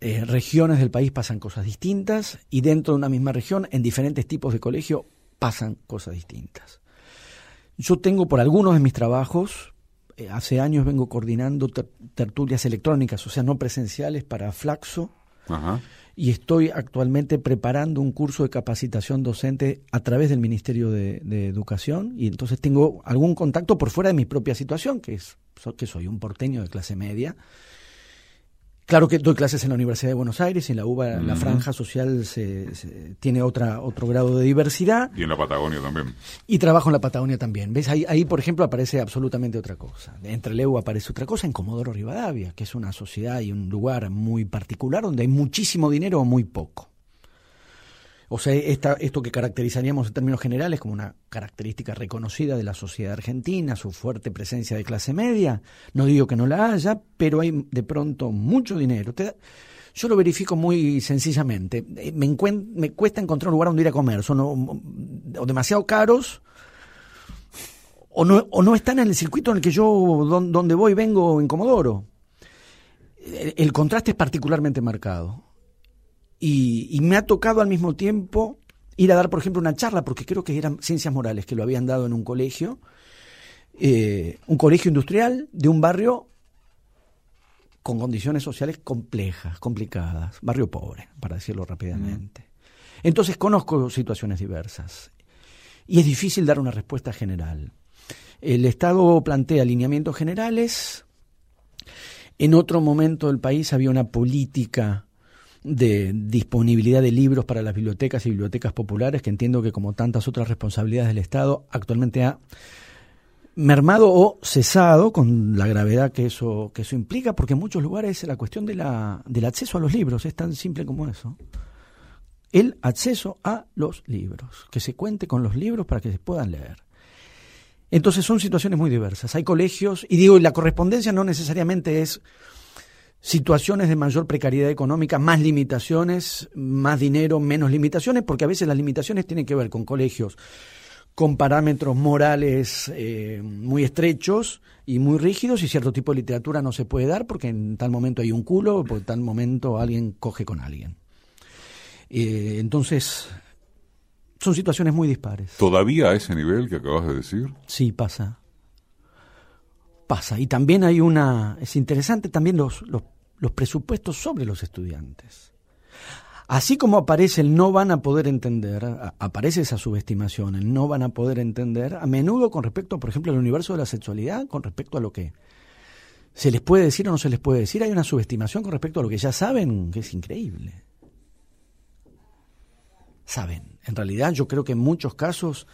eh, regiones del país pasan cosas distintas y dentro de una misma región, en diferentes tipos de colegio, pasan cosas distintas. Yo tengo por algunos de mis trabajos, eh, hace años vengo coordinando tertulias electrónicas, o sea, no presenciales para Flaxo, Ajá. Y estoy actualmente preparando un curso de capacitación docente a través del Ministerio de, Educación y entonces tengo algún contacto por fuera de mi propia situación, que es que soy un porteño de clase media Claro que doy clases en la Universidad de Buenos Aires y en la UBA la franja social se, tiene otra, otro grado de diversidad. Y en la Patagonia también. Y trabajo en la Patagonia también. ¿Ves? Ahí, ahí, por ejemplo, aparece absolutamente otra cosa. Entre Leu aparece otra cosa en Comodoro Rivadavia, que es una sociedad y un lugar muy particular donde hay muchísimo dinero o muy poco. O sea, esta, esto que caracterizaríamos en términos generales como una característica reconocida de la sociedad argentina, su fuerte presencia de clase media, no digo que no la haya, pero hay de pronto mucho dinero. yo lo verifico muy sencillamente. Eh, me, cuesta encontrar un lugar donde ir a comer. Son o, demasiado caros o no, o no están en el circuito en el que yo, donde voy, vengo en Comodoro. el contraste es particularmente marcado. Y, me ha tocado al mismo tiempo ir a dar, por ejemplo, una charla, porque creo que eran ciencias morales que lo habían dado en un colegio, eh, un colegio industrial de un barrio con condiciones sociales complejas, complicadas, barrio pobre, para decirlo rápidamente. Entonces conozco situaciones diversas y es difícil dar una respuesta general. El Estado plantea alineamientos generales, en otro momento del país había una política de disponibilidad de libros para las bibliotecas y bibliotecas populares, que entiendo que como tantas otras responsabilidades del Estado, actualmente ha mermado o cesado con la gravedad que eso, que eso implica, porque en muchos lugares la cuestión de la, del acceso a los libros es tan simple como eso. El acceso a los libros, que se cuente con los libros para que se puedan leer. Entonces son situaciones muy diversas. Hay colegios, y digo, la correspondencia no necesariamente es situaciones de mayor precariedad económica, más limitaciones, más dinero, menos limitaciones, porque a veces las limitaciones tienen que ver con colegios con parámetros morales eh, muy estrechos y muy rígidos y cierto tipo de literatura no se puede dar porque en tal momento hay un culo o por tal momento alguien coge con alguien. Eh, entonces, son situaciones muy dispares. ¿Todavía a ese nivel que acabas de decir? Sí, pasa pasa. Y también hay una, es interesante también los, los, presupuestos sobre los estudiantes. Así como aparece el no van a poder entender, aparece esa subestimación, el no van a poder entender, a menudo con respecto, por ejemplo, al universo de la sexualidad, con respecto a lo que se les puede decir o no se les puede decir, hay una subestimación con respecto a lo que ya saben, que es increíble. Saben, en realidad yo creo que en muchos casos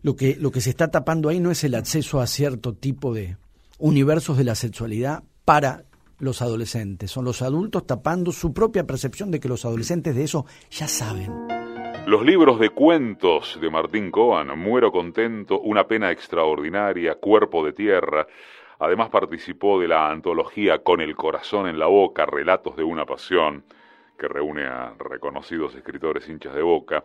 lo que, lo que se está tapando ahí no es el acceso a cierto tipo de universos de la sexualidad para los adolescentes, son los adultos tapando su propia percepción de que los adolescentes de eso ya saben. Los libros de cuentos de Martín Coan, Muero contento, Una pena extraordinaria, Cuerpo de tierra, además participó de la antología Con el corazón en la boca, Relatos de una pasión, que reúne a reconocidos escritores hinchas de boca,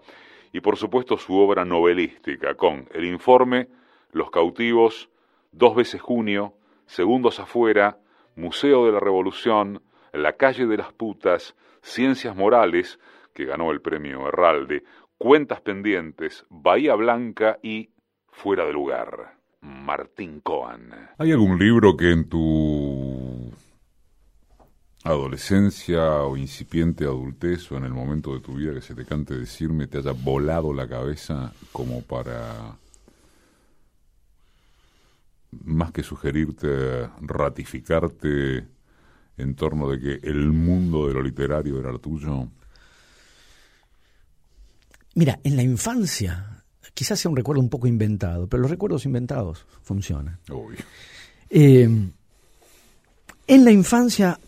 y por supuesto su obra novelística con El informe, Los cautivos, Dos veces junio, Segundos afuera, Museo de la Revolución, La calle de las putas, Ciencias Morales, que ganó el premio Herralde, Cuentas pendientes, Bahía Blanca y Fuera de lugar. Martín Coan. ¿Hay algún libro que en tu adolescencia o incipiente adultez o en el momento de tu vida que se te cante decirme te haya volado la cabeza como para más que sugerirte, ratificarte en torno de que el mundo de lo literario era el tuyo? Mira, en la infancia, quizás sea un recuerdo un poco inventado, pero los recuerdos inventados funcionan. Eh, en la infancia,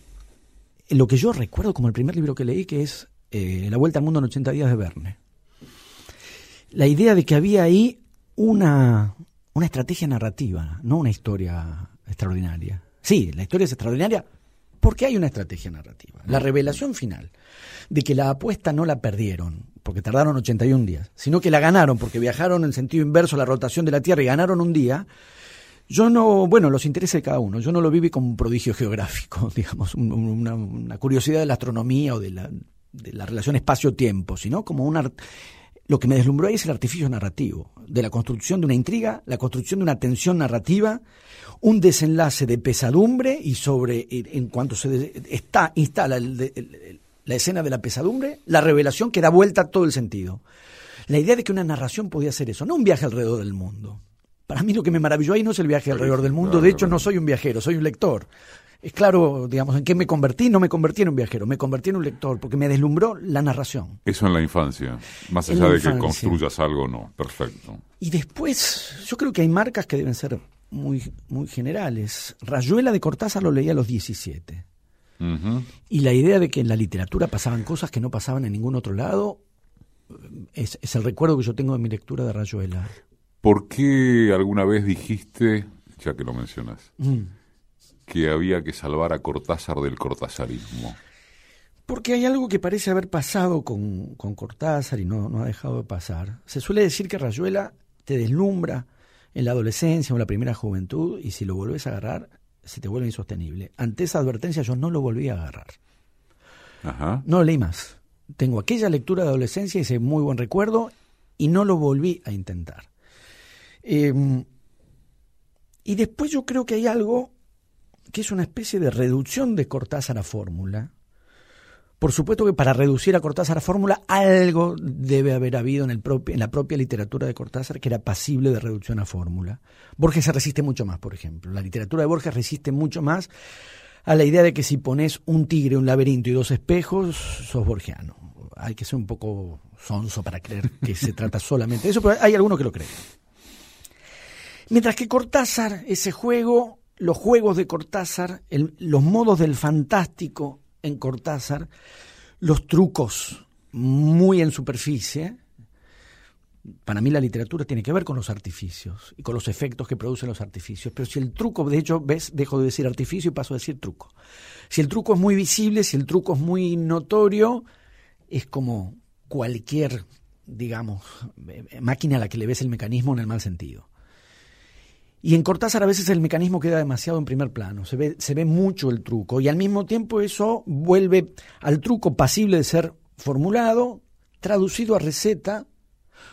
lo que yo recuerdo como el primer libro que leí, que es eh, La Vuelta al Mundo en 80 días de Verne. La idea de que había ahí una, una estrategia narrativa, no una historia extraordinaria. Sí, la historia es extraordinaria porque hay una estrategia narrativa. La revelación final de que la apuesta no la perdieron porque tardaron 81 días, sino que la ganaron porque viajaron en sentido inverso a la rotación de la Tierra y ganaron un día. Yo no, bueno, los intereses de cada uno. Yo no lo viví como un prodigio geográfico, digamos, una, curiosidad de la astronomía o de la, de la relación espacio-tiempo, sino como una lo que me deslumbró ahí es el artificio narrativo, de la construcción de una intriga, la construcción de una tensión narrativa, un desenlace de pesadumbre y sobre, en cuanto se está, instala la escena de la pesadumbre, la revelación que da vuelta a todo el sentido. La idea de que una narración podía ser eso, no un viaje alrededor del mundo. Para mí lo que me maravilló ahí no es el viaje alrededor del mundo, de hecho no soy un viajero, soy un lector es claro, digamos, en qué me convertí. No me convertí en un viajero, me convertí en un lector, porque me deslumbró la narración. Eso en la infancia, más allá de que construyas algo, no, perfecto. Y después, yo creo que hay marcas que deben ser muy, muy generales. Rayuela de Cortázar lo leía a los 17. Y la idea de que en la literatura pasaban cosas que no pasaban en ningún otro lado es, el recuerdo que yo tengo de mi lectura de Rayuela. ¿Por qué alguna vez dijiste, ya que lo mencionas, mm que había que salvar a Cortázar del cortazarismo? Porque hay algo que parece haber pasado con, Cortázar y no, no ha dejado de pasar. Se suele decir que Rayuela te deslumbra en la adolescencia o en la primera juventud y si lo volvés a agarrar se te vuelve insostenible. Ante esa advertencia yo no lo volví a agarrar. No lo leí más. Tengo aquella lectura de adolescencia y ese muy buen recuerdo y no lo volví a intentar. Em, y después yo creo que hay algo que es una especie de reducción de Cortázar a fórmula. Por supuesto que para reducir a Cortázar a fórmula algo debe haber habido en, la propia literatura de Cortázar que era pasible de reducción a fórmula. Borges se resiste mucho más, por ejemplo. La literatura de Borges resiste mucho más a la idea de que si pones un tigre, un laberinto y dos espejos, sos borgiano. Hay que ser un poco sonso para creer que se trata solamente de eso, pero hay algunos que lo creen. Mientras que Cortázar, ese juego los juegos de Cortázar, los modos del fantástico en Cortázar, los trucos muy en superficie. Para mí la literatura tiene que ver con los artificios y con los efectos que producen los artificios. Pero si el truco, de hecho, ves, dejo de decir artificio y paso a decir truco. Si el truco es muy visible, si el truco es muy notorio, es como cualquier, digamos, eh, máquina a la que le ves el mecanismo en el mal sentido. Y en Cortázar a veces el mecanismo queda demasiado en primer plano, se ve, se ve mucho el truco y al mismo tiempo eso vuelve al truco pasible de ser formulado, traducido a receta,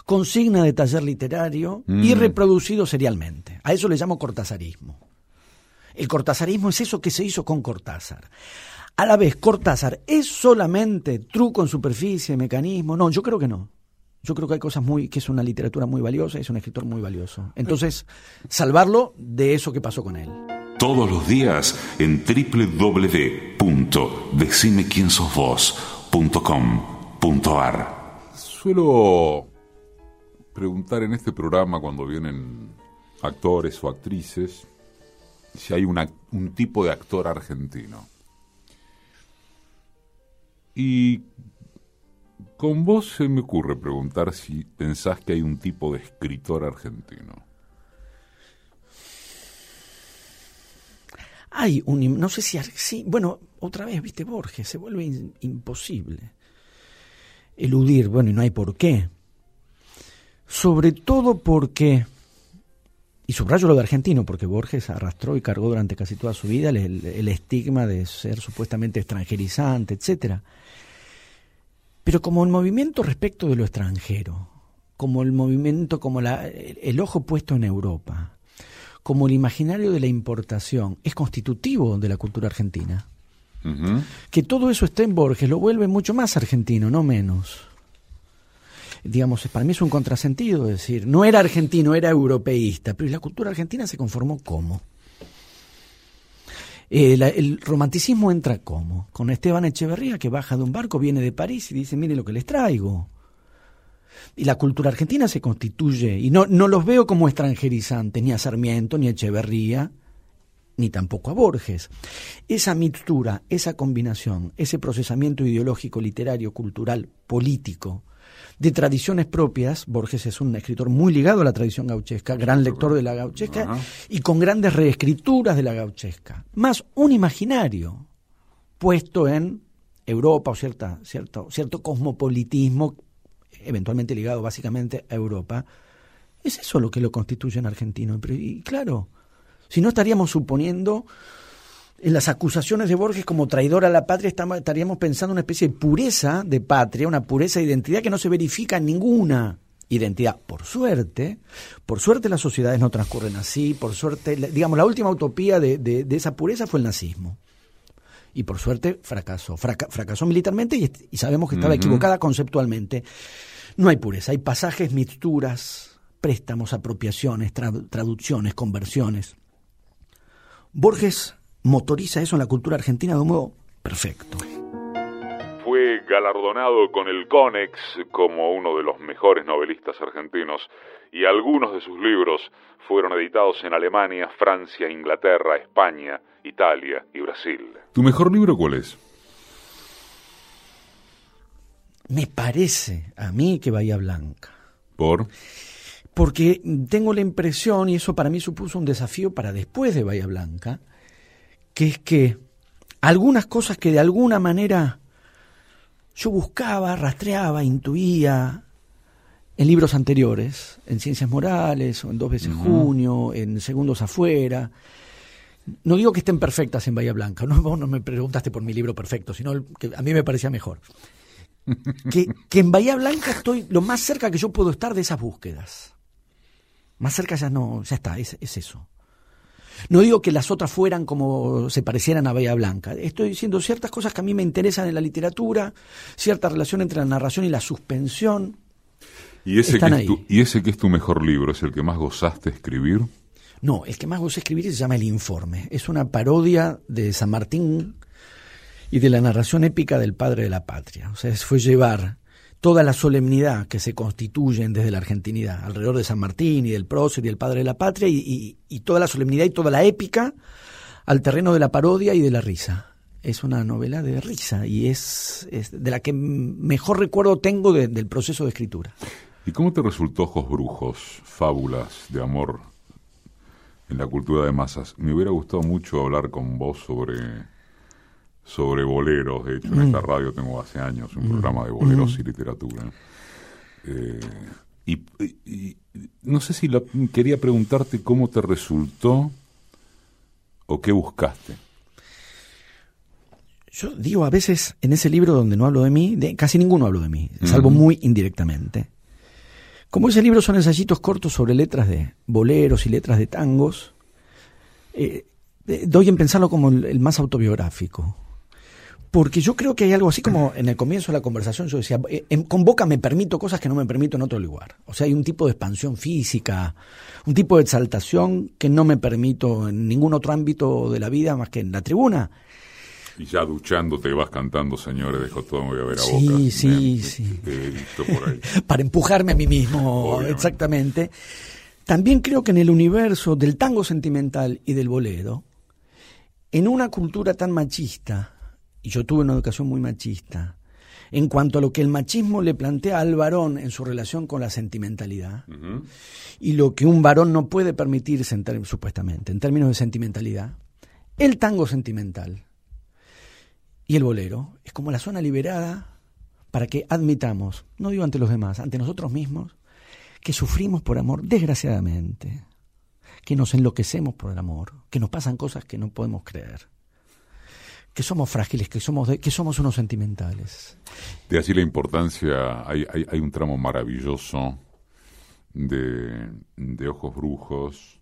consigna de taller literario y mm. reproducido serialmente. A eso le llamo cortazarismo. El cortazarismo es eso que se hizo con Cortázar. A la vez, Cortázar, ¿es solamente truco en superficie, mecanismo? No, yo creo que no. Yo creo que hay cosas muy, que es una literatura muy valiosa, es un escritor muy valioso. Entonces, salvarlo de eso que pasó con él. Todos los días en www.decimequiensosvos.com.ar Suelo preguntar en este programa cuando vienen actores o actrices si hay un tipo de actor argentino. Y con vos se me ocurre preguntar si pensás que hay un tipo de escritor argentino. Hay un, no sé si, bueno, otra vez, viste, Borges, se vuelve imposible eludir, bueno, y no hay por qué. Sobre todo porque y subrayo lo de argentino, porque Borges arrastró y cargó durante casi toda su vida el, estigma de ser supuestamente extranjerizante, etc. Pero como el movimiento respecto de lo extranjero, como el movimiento, como la, el ojo puesto en Europa, como el imaginario de la importación, es constitutivo de la cultura argentina. Que todo eso esté en Borges lo vuelve mucho más argentino, no menos digamos, para mí es un contrasentido decir, no era argentino, era europeísta, pero la cultura argentina se conformó como? Eh, el romanticismo entra como? Con Esteban Echeverría que baja de un barco, viene de París y dice, mire lo que les traigo. Y la cultura argentina se constituye, y no, no los veo como extranjerizantes, ni a Sarmiento, ni a Echeverría, ni tampoco a Borges. Esa mixtura, esa combinación, ese procesamiento ideológico, literario, cultural, político, de tradiciones propias. Borges es un escritor muy ligado a la tradición gauchesca, gran lector de la gauchesca y con grandes reescrituras de la gauchesca. Más un imaginario puesto en Europa o cierta, cierto, cierto cosmopolitismo, eventualmente ligado básicamente a Europa. Es eso lo que lo constituye en argentino. Y claro, si no estaríamos suponiendo en las acusaciones de Borges como traidor a la patria estaríamos pensando una especie de pureza de patria, una pureza de identidad que no se verifica en ninguna identidad. Por suerte, por suerte las sociedades no transcurren así, por suerte, digamos, la última utopía de, esa pureza fue el nazismo. Y por suerte fracasó. fracasó militarmente y, sabemos que estaba equivocada conceptualmente. No hay pureza, hay pasajes, mixturas, préstamos, apropiaciones, traducciones, conversiones. Borges motoriza eso en la cultura argentina de un modo perfecto. Fue galardonado con el Conex como uno de los mejores novelistas argentinos y algunos de sus libros fueron editados en Alemania, Francia, Inglaterra, España, Italia y Brasil. ¿Tu mejor libro cuál es? Me parece a mí que Bahía Blanca. ¿Por? Porque tengo la impresión, y eso para mí supuso un desafío para después de Bahía Blanca, que es que algunas cosas que de alguna manera yo buscaba, rastreaba, intuía en libros anteriores, en Ciencias Morales, o en Dos veces Junio, en Segundos Afuera. No digo que estén perfectas en Bahía Blanca, no, vos no me preguntaste por mi libro perfecto, sino que a mí me parecía mejor. Que, que en Bahía Blanca estoy lo más cerca que yo puedo estar de esas búsquedas. Más cerca ya no, ya está, es, es eso. No digo que las otras fueran como se parecieran a Bahía Blanca. Estoy diciendo ciertas cosas que a mí me interesan en la literatura, cierta relación entre la narración y la suspensión. ¿Y ese, que es, tu, ¿Y ese que es tu mejor libro? ¿Es el que más gozaste escribir? No, el que más gocé escribir se llama El Informe. Es una parodia de San Martín y de la narración épica del padre de la patria. O sea, fue llevar toda la solemnidad que se constituyen desde la argentinidad, alrededor de San Martín y del prócer y el padre de la patria, y, toda la solemnidad y toda la épica al terreno de la parodia y de la risa. Es una novela de risa y es, de la que mejor recuerdo tengo del proceso de escritura. ¿Y cómo te resultó Ojos Brujos, fábulas de amor en la cultura de masas? Me hubiera gustado mucho hablar con vos sobre sobre boleros. De hecho, en esta mm. radio tengo hace años un mm. programa de boleros mm. y literatura. Eh, y, no sé si quería preguntarte cómo te resultó o qué buscaste. Yo digo a veces en ese libro donde no hablo de mí, de, casi ninguno hablo de mí, salvo muy indirectamente. Como ese libro son ensayitos cortos sobre letras de boleros y letras de tangos, eh, doy en pensarlo como el más autobiográfico Porque yo creo que hay algo así como en el comienzo de la conversación yo decía, eh, en- con boca me permito cosas que no me permito en otro lugar. O sea, hay un tipo de expansión física, un tipo de exaltación que no me permito en ningún otro ámbito de la vida más que en la tribuna. Y ya duchándote vas cantando, señores, dejo todo, me voy a ver a Sí, boca. sí, sí. Ahí. para empujarme a mí mismo, Obviamente. exactamente. También creo que en el universo del tango sentimental y del bolero, en una cultura tan machista, y yo tuve una educación muy machista, en cuanto a lo que el machismo le plantea al varón en su relación con la sentimentalidad, y lo que un varón no puede permitirse en supuestamente, en términos de sentimentalidad, el tango sentimental y el bolero es como la zona liberada para que admitamos, no digo ante los demás, ante nosotros mismos, que sufrimos por amor, desgraciadamente, que nos enloquecemos por el amor, que nos pasan cosas que no podemos creer, que somos frágiles, que somos, de- que somos unos sentimentales. De así la importancia, hay, hay, hay un tramo maravilloso de, de Ojos Brujos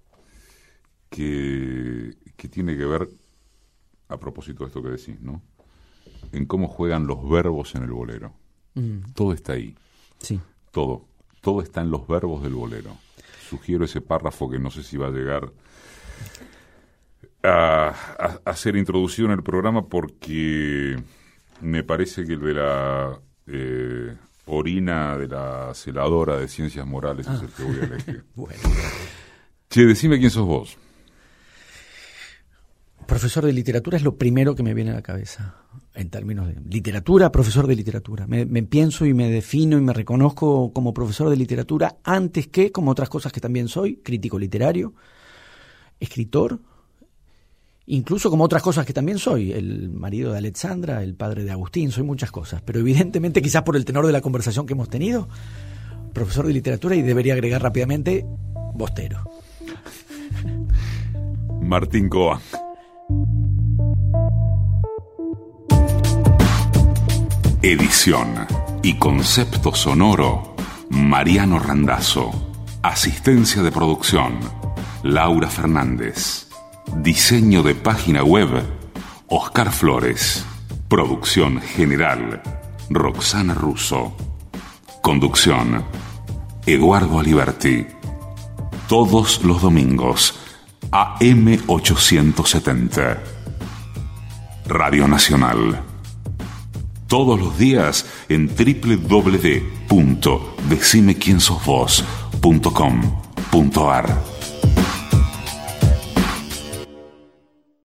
que, que tiene que ver, a propósito de esto que decís, ¿no? En cómo juegan los verbos en el bolero. Mm, Todo está ahí, sí. todo. Todo está en los verbos del bolero. Sugiero ese párrafo que no sé si va a llegar a, a- a ser introducido en el programa porque me parece que el de la eh, orina de la celadora de ciencias morales es el que voy a elegir. Bueno. Che, decime quién sos vos. Profesor de literatura es lo primero que me viene a la cabeza, en términos de literatura, profesor de literatura. Me, me pienso y me defino y me reconozco como profesor de literatura antes que como otras cosas que también soy, crítico literario, escritor, incluso como otras cosas que también soy, el marido de Alexandra, el padre de Agustín, soy muchas cosas, pero evidentemente quizás por el tenor de la conversación que hemos tenido, profesor de literatura y debería agregar rápidamente bostero. Martín Coan. Edición y concepto sonoro, Mariano Randazzo. Asistencia de producción, Laura Fernández. Diseño de página web, Oscar Flores. Producción general, Roxana Russo. Conducción, Eduardo Aliberti. Todos los domingos, AM870. Radio Nacional. Todos los días en www.decimequiensosvos.com.ar.